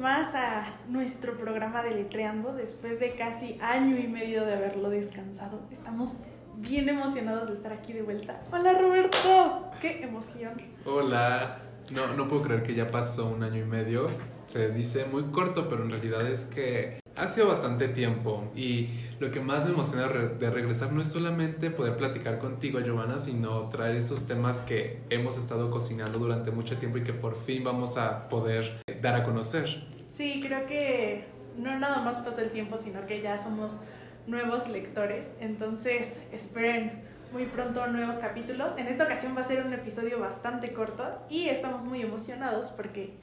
más a nuestro programa de Letreando después de casi año y medio de haberlo descansado. Estamos bien emocionados de estar aquí de vuelta. Hola Roberto, qué emoción. Hola, no, no puedo creer que ya pasó un año y medio. Se dice muy corto, pero en realidad es que ha sido bastante tiempo y lo que más me emociona de regresar no es solamente poder platicar contigo, Giovanna, sino traer estos temas que hemos estado cocinando durante mucho tiempo y que por fin vamos a poder dar a conocer. Sí, creo que no nada más pasa el tiempo, sino que ya somos nuevos lectores. Entonces, esperen muy pronto nuevos capítulos. En esta ocasión va a ser un episodio bastante corto y estamos muy emocionados porque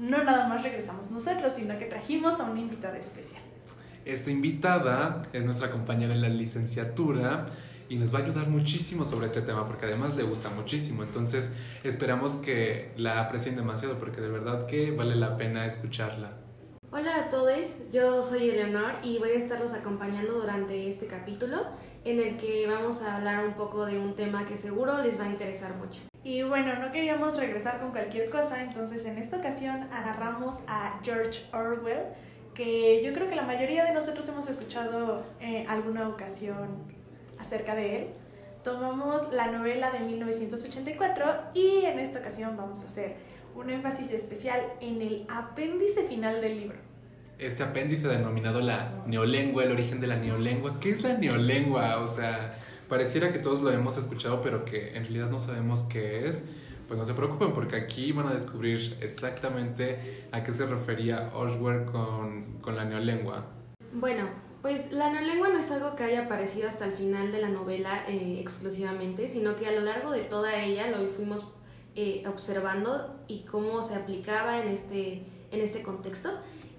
no nada más regresamos nosotros, sino que trajimos a una invitada especial. Esta invitada es nuestra compañera en la licenciatura y nos va a ayudar muchísimo sobre este tema porque además le gusta muchísimo. Entonces esperamos que la aprecien demasiado porque de verdad que vale la pena escucharla. Hola a todos, yo soy Eleonor y voy a estarlos acompañando durante este capítulo en el que vamos a hablar un poco de un tema que seguro les va a interesar mucho. Y bueno, no queríamos regresar con cualquier cosa, entonces en esta ocasión agarramos a George Orwell, que yo creo que la mayoría de nosotros hemos escuchado en alguna ocasión acerca de él. Tomamos la novela de 1984 y en esta ocasión vamos a hacer un énfasis especial en el apéndice final del libro. Este apéndice denominado la neolengua, el origen de la neolengua. ¿Qué es la neolengua? O sea, pareciera que todos lo hemos escuchado, pero que en realidad no sabemos qué es. Pues no se preocupen porque aquí van a descubrir exactamente a qué se refería Orwell con, con la neolengua. Bueno, pues la neolengua no es algo que haya aparecido hasta el final de la novela eh, exclusivamente, sino que a lo largo de toda ella lo fuimos eh, observando y cómo se aplicaba en este, en este contexto.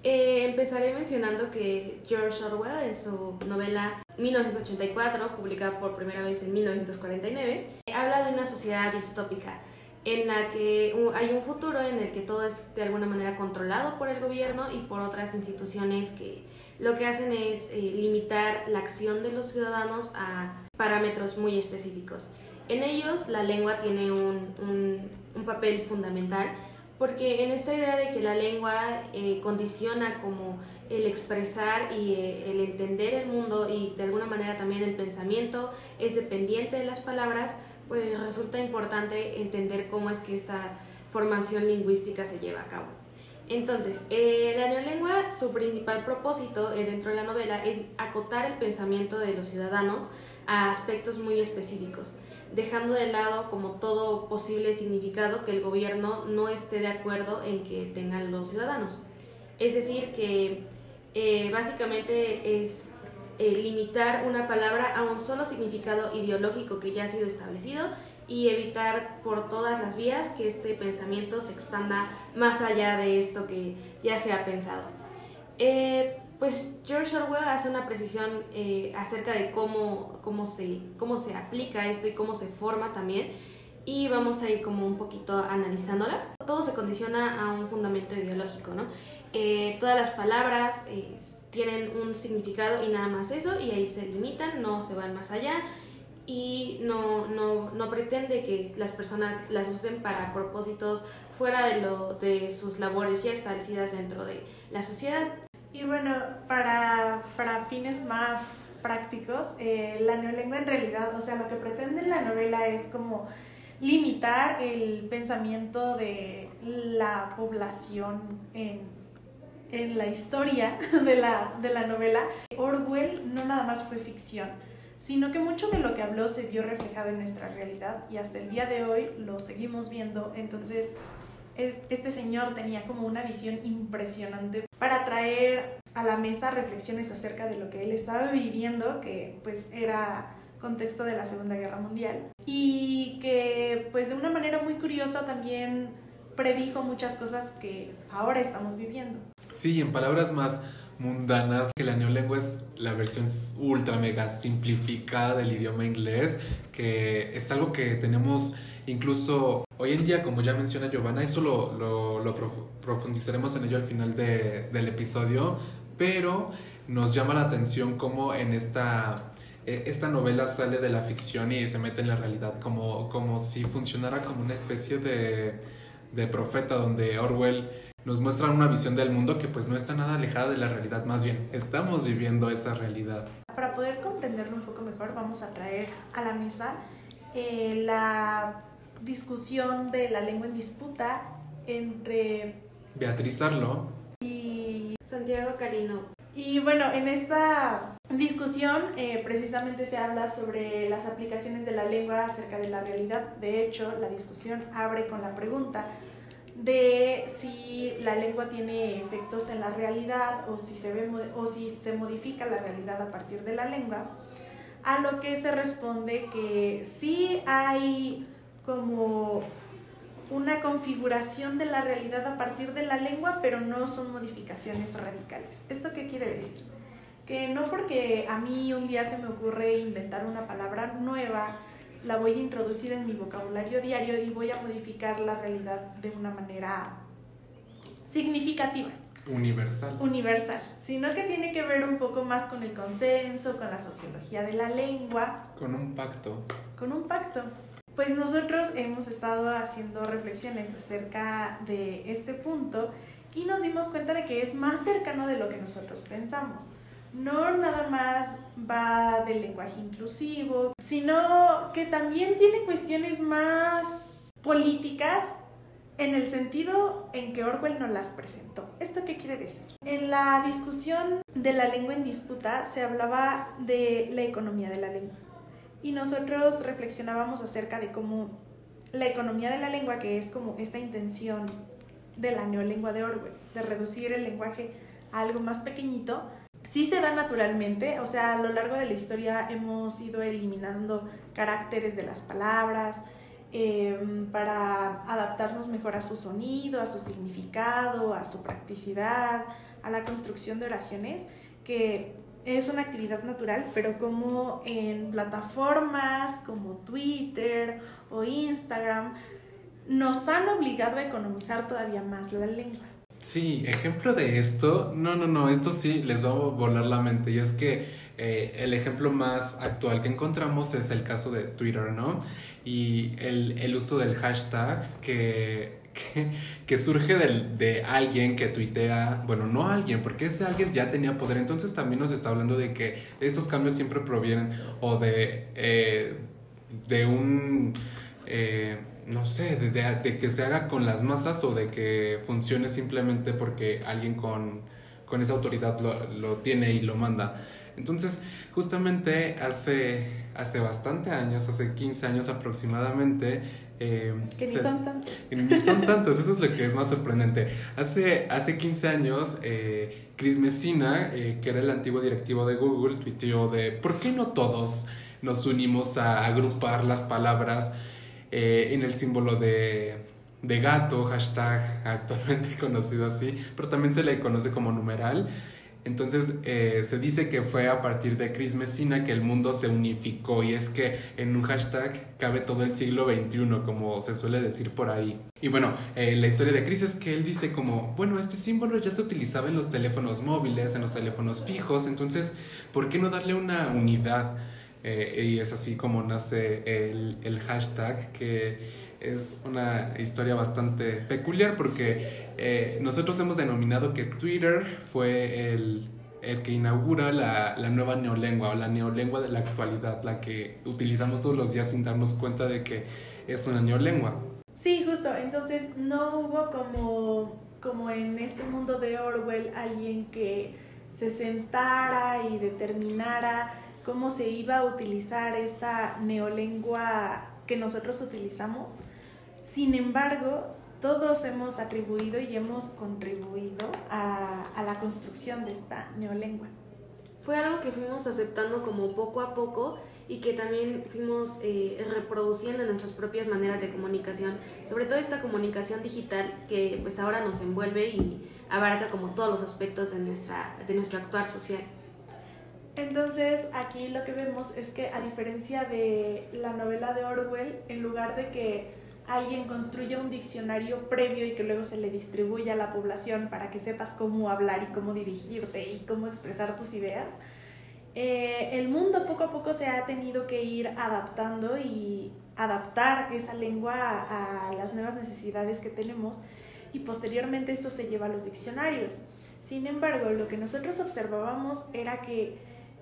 Eh, empezaré mencionando que George Orwell en su novela 1984, publicada por primera vez en 1949, habla de una sociedad distópica en la que hay un futuro en el que todo es de alguna manera controlado por el gobierno y por otras instituciones que lo que hacen es eh, limitar la acción de los ciudadanos a parámetros muy específicos. En ellos la lengua tiene un, papel fundamental porque en esta idea de que la lengua eh, condiciona como el expresar y eh, el entender el mundo y de alguna manera también el pensamiento es dependiente de las palabras, pues resulta importante entender cómo es que esta formación lingüística se lleva a cabo. Entonces, eh, la neolengua, su principal propósito dentro de la novela es acotar el pensamiento de los ciudadanos a aspectos muy específicos dejando de lado como todo posible significado que el gobierno no esté de acuerdo en que tengan los ciudadanos. Es decir, que eh, básicamente es eh, limitar una palabra a un solo significado ideológico que ya ha sido establecido y evitar por todas las vías que este pensamiento se expanda más allá de esto que ya se ha pensado. Eh, pues George Orwell hace una precisión eh, acerca de cómo, cómo, se, cómo se aplica esto y cómo se forma también. Y vamos a ir como un poquito analizándola. Todo se condiciona a un fundamento ideológico, ¿no? Eh, todas las palabras tienen un significado y nada más eso, y ahí se limitan, no se van más allá y no, no, no pretende que las personas las usen para propósitos fuera de, lo, de sus labores ya establecidas dentro de la sociedad. Y bueno, para, para fines más prácticos, eh, la neolengua en realidad, o sea, lo que pretende la novela es como limitar el pensamiento de la población en, en la historia de la, de la novela. Orwell no nada más fue ficción, sino que mucho de lo que habló se vio reflejado en nuestra realidad y hasta el día de hoy lo seguimos viendo. Entonces, este señor tenía como una visión impresionante para traer a la mesa reflexiones acerca de lo que él estaba viviendo, que pues era contexto de la Segunda Guerra Mundial, y que pues de una manera muy curiosa también predijo muchas cosas que ahora estamos viviendo. Sí, en palabras más mundanas, que la neolengua es la versión ultra mega simplificada del idioma inglés, que es algo que tenemos incluso Hoy en día, como ya menciona Giovanna, eso lo, lo, profundizaremos en ello al final de, del episodio, pero nos llama la atención cómo en esta, e, esta novela sale de la ficción y se mete en la realidad, como, como si funcionara como una especie de, de profeta donde Orwell nos muestran una visión del mundo que pues no está nada alejada de la realidad, más bien estamos viviendo esa realidad. Para poder comprenderlo un poco mejor, vamos a traer a la mesa eh, la discusión de la lengua en disputa entre Beatriz Arlo y Santiago Carino. Y bueno, en esta discusión eh, precisamente se habla sobre las aplicaciones de la lengua acerca de la realidad. De hecho, la discusión abre con la pregunta de si la lengua tiene efectos en la realidad o si se, ve, o si se modifica la realidad a partir de la lengua, a lo que se responde que sí hay como una configuración de la realidad a partir de la lengua, pero no son modificaciones radicales. ¿Esto qué quiere decir? Que no porque a mí un día se me ocurre inventar una palabra nueva, la voy a introducir en mi vocabulario diario y voy a modificar la realidad de una manera significativa. Universal. Universal, sino que tiene que ver un poco más con el consenso, con la sociología de la lengua. Con un pacto. Con un pacto. Pues nosotros hemos estado haciendo reflexiones acerca de este punto y nos dimos cuenta de que es más cercano de lo que nosotros pensamos no nada más va del lenguaje inclusivo, sino que también tiene cuestiones más políticas en el sentido en que Orwell nos las presentó. ¿Esto qué quiere decir? En la discusión de la lengua en disputa se hablaba de la economía de la lengua y nosotros reflexionábamos acerca de cómo la economía de la lengua, que es como esta intención de la neolengua de Orwell, de reducir el lenguaje a algo más pequeñito, sí se da naturalmente, o sea, a lo largo de la historia hemos ido eliminando caracteres de las palabras em, para adaptarnos mejor a su sonido, a su significado, a su practicidad, a la construcción de oraciones, que es una actividad natural, pero como en plataformas como Twitter o Instagram nos han obligado a economizar todavía más la lengua. Sí, ejemplo de esto, no, no, no, esto sí les va a volar la mente y es que eh, el ejemplo más actual que encontramos es el caso de Twitter, ¿no? Y el, el uso del hashtag que, que, surge de alguien que tuitea, bueno, no alguien, porque ese alguien ya tenía poder, entonces también nos está hablando de que estos cambios siempre provienen o de, eh, de un... Eh, no sé, de, que se haga con las masas o de que funcione simplemente porque alguien con, esa autoridad lo, tiene y lo manda. Entonces, justamente hace, hace bastante años, hace 15 años aproximadamente, eh, que ni son tantos. Ni son tantos, eso es lo que es más sorprendente. Hace, hace 15 años, eh, Chris Messina, eh, que era el antiguo directivo de Google, tuiteó de ¿por qué no todos nos unimos a agrupar las palabras eh, en el símbolo de, de gato, hashtag actualmente conocido así, pero también se le conoce como numeral. Entonces eh, se dice que fue a partir de Chris Messina que el mundo se unificó y es que en un hashtag cabe todo el siglo XXI, como se suele decir por ahí. Y bueno, eh, la historia de Chris es que él dice como, bueno, este símbolo ya se utilizaba en los teléfonos móviles, en los teléfonos fijos, entonces, ¿por qué no darle una unidad? Eh, y es así como nace el, el, hashtag, que es una historia bastante peculiar porque eh, nosotros hemos denominado que Twitter fue el, el que inaugura la, la, nueva neolengua o la neolengua de la actualidad, la que utilizamos todos los días sin darnos cuenta de que es una neolengua. Sí, justo, entonces no hubo como, como en este mundo de Orwell alguien que se sentara y determinara cómo se iba a utilizar esta neolengua que nosotros utilizamos. Sin embargo, todos hemos atribuido y hemos contribuido a, la construcción de esta neolengua. Fue algo que fuimos aceptando como poco a poco y que también fuimos eh, reproduciendo en nuestras propias maneras de comunicación, sobre todo esta comunicación digital que pues ahora nos envuelve y abarca como todos los aspectos de, nuestra, de nuestro actuar social. Entonces aquí lo que vemos es que a diferencia de la novela de Orwell, en lugar de que alguien construya un diccionario previo y que luego se le distribuya a la población para que sepas cómo hablar y cómo dirigirte y cómo expresar tus ideas, eh, el mundo poco a poco se ha tenido que ir adaptando y adaptar esa lengua a, a las nuevas necesidades que tenemos y posteriormente eso se lleva a los diccionarios. Sin embargo, lo que nosotros observábamos era que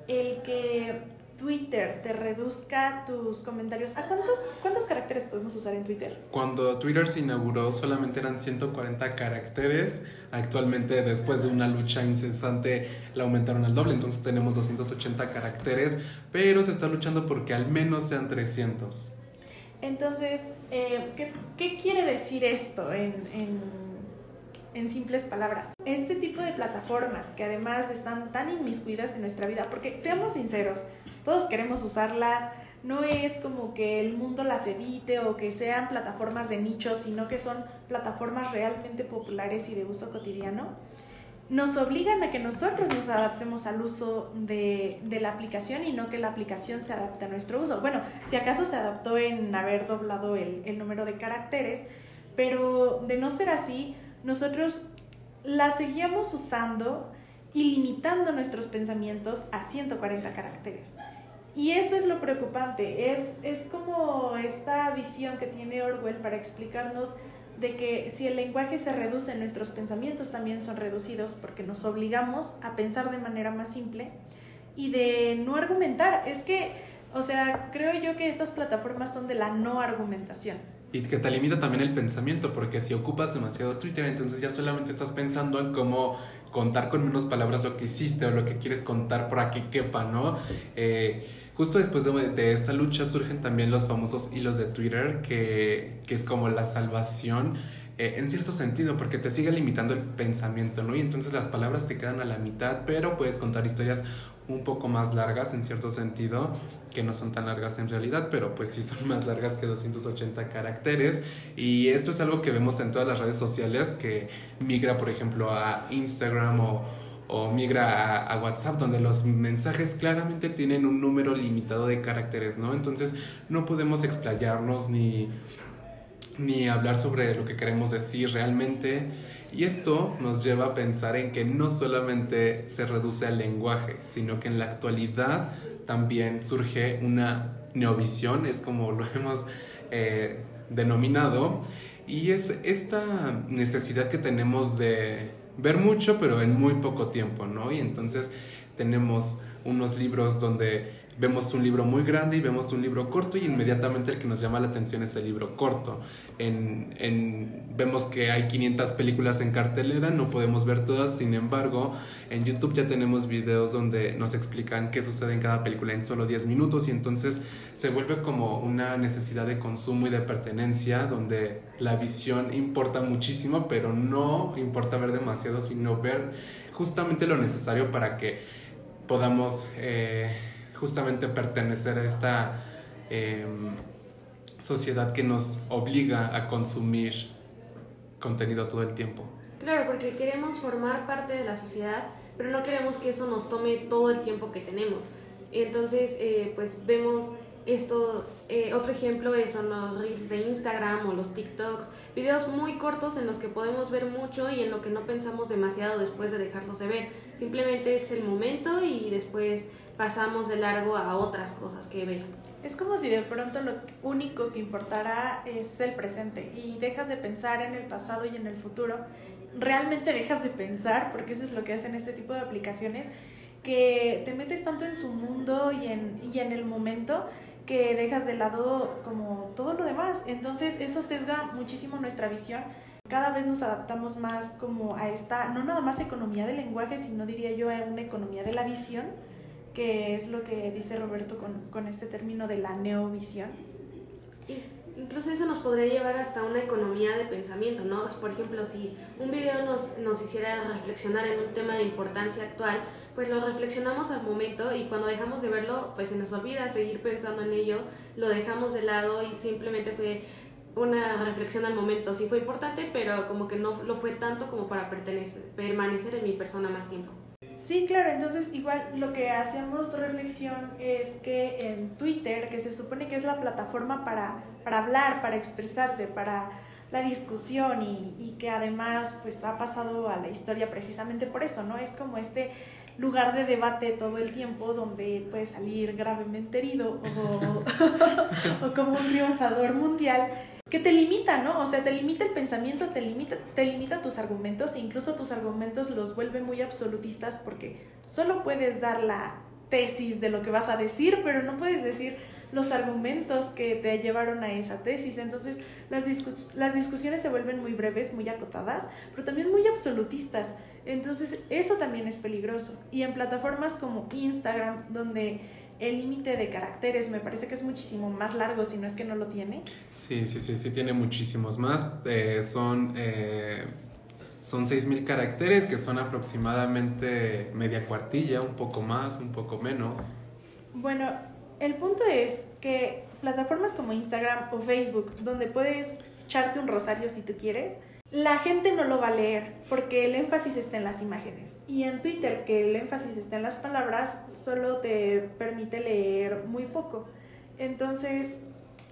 el que Twitter te reduzca tus comentarios. ¿A cuántos, cuántos caracteres podemos usar en Twitter? Cuando Twitter se inauguró solamente eran 140 caracteres. Actualmente, después de una lucha incesante, la aumentaron al doble. Entonces tenemos 280 caracteres, pero se está luchando porque al menos sean 300. Entonces, eh, ¿qué, ¿qué, quiere decir esto en, en, en, simples palabras? Este tipo de plataformas que además están tan inmiscuidas en nuestra vida, porque seamos sinceros, todos queremos usarlas, no es como que el mundo las evite o que sean plataformas de nicho, sino que son plataformas realmente populares y de uso cotidiano nos obligan a que nosotros nos adaptemos al uso de, de, la aplicación y no que la aplicación se adapte a nuestro uso. Bueno, si acaso se adaptó en haber doblado el, el número de caracteres, pero de no ser así, nosotros la seguíamos usando y limitando nuestros pensamientos a 140 caracteres. Y eso es lo preocupante, es, es como esta visión que tiene Orwell para explicarnos de que si el lenguaje se reduce, nuestros pensamientos también son reducidos porque nos obligamos a pensar de manera más simple y de no argumentar. Es que, o sea, creo yo que estas plataformas son de la no argumentación. Y que te limita también el pensamiento, porque si ocupas demasiado Twitter, entonces ya solamente estás pensando en cómo contar con menos palabras lo que hiciste o lo que quieres contar para que quepa, ¿no? Eh, Justo después de, esta lucha surgen también los famosos hilos de Twitter, que, que es como la salvación eh, en cierto sentido, porque te sigue limitando el pensamiento, ¿no? Y entonces las palabras te quedan a la mitad, pero puedes contar historias un poco más largas en cierto sentido, que no son tan largas en realidad, pero pues sí son más largas que 280 caracteres. Y esto es algo que vemos en todas las redes sociales, que migra, por ejemplo, a Instagram o o migra a, WhatsApp, donde los mensajes claramente tienen un número limitado de caracteres, ¿no? Entonces no podemos explayarnos ni, ni hablar sobre lo que queremos decir realmente. Y esto nos lleva a pensar en que no solamente se reduce al lenguaje, sino que en la actualidad también surge una neovisión, es como lo hemos eh, denominado, y es esta necesidad que tenemos de ver mucho, pero en muy poco tiempo, ¿no? Y entonces tenemos unos libros donde vemos un libro muy grande y vemos un libro corto y inmediatamente el que nos llama la atención es el libro corto. En, en, vemos que hay 500 películas en cartelera, no podemos ver todas, sin embargo, en YouTube ya tenemos videos donde nos explican qué sucede en cada película en solo 10 minutos y entonces se vuelve como una necesidad de consumo y de pertenencia donde la visión importa muchísimo, pero no importa ver demasiado, sino ver justamente lo necesario para que podamos... Eh, justamente pertenecer a esta em, sociedad que nos obliga a consumir contenido todo el tiempo. Claro, porque queremos formar parte de la sociedad, pero no queremos que eso nos tome todo el tiempo que tenemos. Entonces, eh, pues vemos esto, eh, otro ejemplo son los reels de Instagram o los TikToks, videos muy cortos en los que podemos ver mucho y en lo que no pensamos demasiado después de dejarlos de ver. Simplemente es el momento y después pasamos de largo a otras cosas que ver. Es como si de pronto lo único que importará es el presente y dejas de pensar en el pasado y en el futuro. Realmente dejas de pensar, porque eso es lo que hacen este tipo de aplicaciones, que te metes tanto en su mundo y en, y en el momento que dejas de lado como todo lo demás. Entonces eso sesga muchísimo nuestra visión. Cada vez nos adaptamos más como a esta, no nada más economía del lenguaje, sino diría yo a una economía de la visión que es lo que dice Roberto con, con este término de la neovisión. Incluso eso nos podría llevar hasta una economía de pensamiento, ¿no? Por ejemplo, si un video nos, nos hiciera reflexionar en un tema de importancia actual, pues lo reflexionamos al momento y cuando dejamos de verlo, pues se nos olvida seguir pensando en ello, lo dejamos de lado y simplemente fue una reflexión al momento. Sí fue importante, pero como que no lo fue tanto como para permanecer en mi persona más tiempo. Sí, claro, entonces igual lo que hacemos reflexión es que en Twitter, que se supone que es la plataforma para, para hablar, para expresarte, para la discusión y, y, que además pues ha pasado a la historia precisamente por eso, ¿no? Es como este lugar de debate todo el tiempo donde puedes salir gravemente herido o, o como un triunfador mundial que te limita, ¿no? O sea, te limita el pensamiento, te limita, te limita tus argumentos, incluso tus argumentos los vuelve muy absolutistas porque solo puedes dar la tesis de lo que vas a decir, pero no puedes decir los argumentos que te llevaron a esa tesis. Entonces, las, las discusiones se vuelven muy breves, muy acotadas, pero también muy absolutistas. Entonces, eso también es peligroso. Y en plataformas como Instagram, donde el límite de caracteres me parece que es muchísimo más largo, si no es que no lo tiene. Sí, sí, sí, sí, tiene muchísimos más. Eh, son, eh, son 6.000 caracteres, que son aproximadamente media cuartilla, un poco más, un poco menos. Bueno, el punto es que plataformas como Instagram o Facebook, donde puedes echarte un rosario si tú quieres, la gente no lo va a leer porque el énfasis está en las imágenes. Y en Twitter, que el énfasis está en las palabras, solo te permite leer muy poco. Entonces,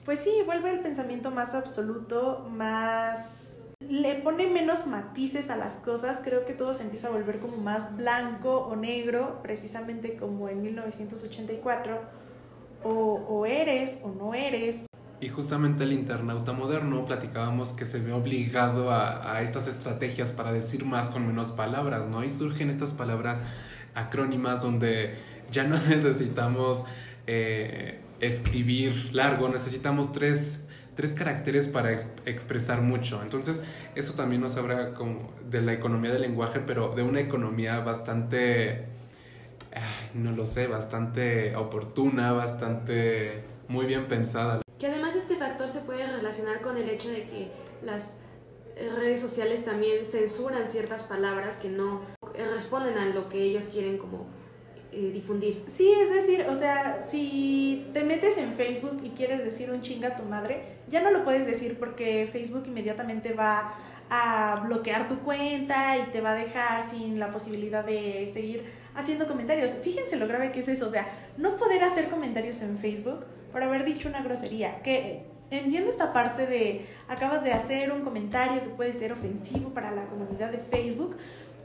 pues sí, vuelve el pensamiento más absoluto, más... Le pone menos matices a las cosas, creo que todo se empieza a volver como más blanco o negro, precisamente como en 1984, o, o eres o no eres, y justamente el internauta moderno platicábamos que se ve obligado a, estas estrategias para decir más con menos palabras, ¿no? Y surgen estas palabras acrónimas donde ya no necesitamos eh, escribir largo, necesitamos tres, caracteres para expresar mucho. Entonces, eso también nos habla como de la economía del lenguaje, pero de una economía bastante, no lo sé, bastante oportuna, bastante muy bien pensada. Que además este factor se puede con el hecho de que las redes sociales también censuran ciertas palabras que no responden a lo que ellos quieren como eh, difundir. Sí, es decir, o sea, si te metes en Facebook y quieres decir un chinga a tu madre, ya no lo puedes decir porque Facebook inmediatamente va a bloquear tu cuenta y te va a dejar sin la posibilidad de seguir haciendo comentarios. Fíjense lo grave que es eso, o sea, no poder hacer comentarios en Facebook por haber dicho una grosería. Que entiendo esta parte de acabas de hacer un comentario que puede ser ofensivo para la comunidad de Facebook,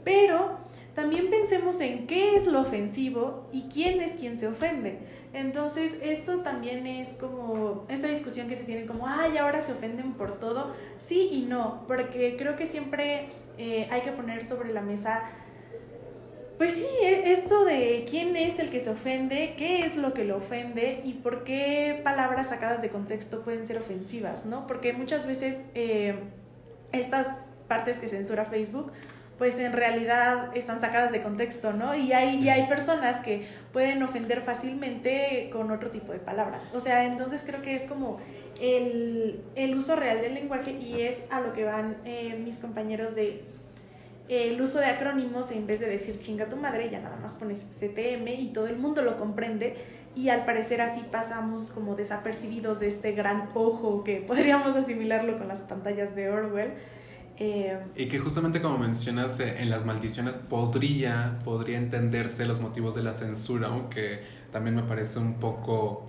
pero también pensemos en qué es lo ofensivo y quién es quien se ofende. Entonces, esto también es como esa discusión que se tiene como, ay, ahora se ofenden por todo. Sí y no, porque creo que siempre eh, hay que poner sobre la mesa pues sí, e, esto de quién es el que se ofende, qué es lo que lo ofende y por qué palabras sacadas de contexto pueden ser ofensivas, ¿no? Porque muchas veces eh, estas partes que censura Facebook, pues en realidad están sacadas de contexto, ¿no? Y hay, y hay personas que pueden ofender fácilmente con otro tipo de palabras. O sea, entonces creo que es como el, uso real del lenguaje y es a lo que van eh, mis compañeros de el uso de acrónimos en vez de decir chinga tu madre, ya nada más pones CTM y todo el mundo lo comprende y al parecer así pasamos como desapercibidos de este gran ojo que podríamos asimilarlo con las pantallas de Orwell. Eh, y que justamente como mencionas eh, en las maldiciones podría, podría entenderse los motivos de la censura, aunque también me parece un poco,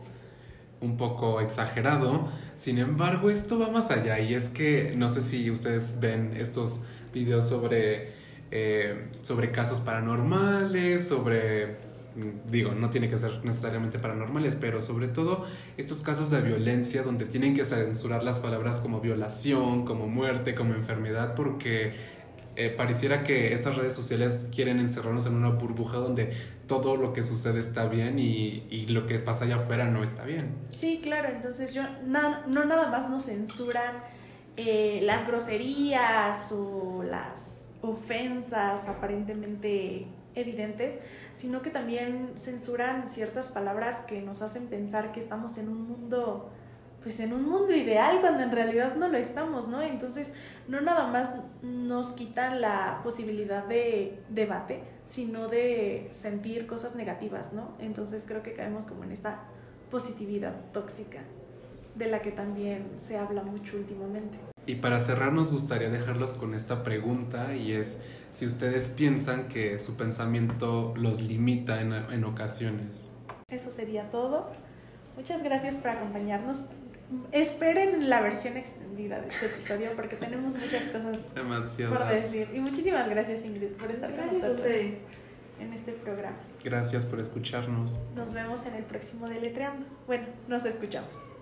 un poco exagerado. Sin embargo, esto va más allá y es que no sé si ustedes ven estos videos sobre, eh, sobre casos paranormales, sobre, mm, digo, no tiene que ser necesariamente paranormales, pero sobre todo estos casos de violencia donde tienen que censurar las palabras como violación, como muerte, como enfermedad, porque... Eh, pareciera que estas redes sociales quieren encerrarnos en una burbuja donde todo lo que sucede está bien y, y lo que pasa allá afuera no está bien. Sí, claro, entonces yo no, no nada más nos censuran eh, las groserías o las ofensas aparentemente evidentes, sino que también censuran ciertas palabras que nos hacen pensar que estamos en un mundo, pues en un mundo ideal, cuando en realidad no lo estamos, ¿no? Entonces, no nada más nos quitan la posibilidad de debate, sino de sentir cosas negativas, ¿no? Entonces creo que caemos como en esta positividad tóxica de la que también se habla mucho últimamente. Y para cerrar nos gustaría dejarlos con esta pregunta y es si ustedes piensan que su pensamiento los limita en, en ocasiones. Eso sería todo. Muchas gracias por acompañarnos. Esperen la versión extendida de este episodio porque tenemos muchas cosas por decir. Y muchísimas gracias Ingrid por estar con nosotros ustedes. en este programa. Gracias por escucharnos. Nos vemos en el próximo Deletreando. Bueno, nos escuchamos.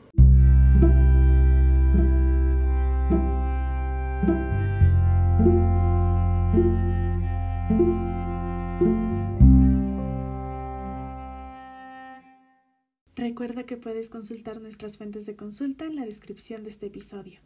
Recuerda que puedes consultar nuestras fuentes de consulta en la descripción de este episodio.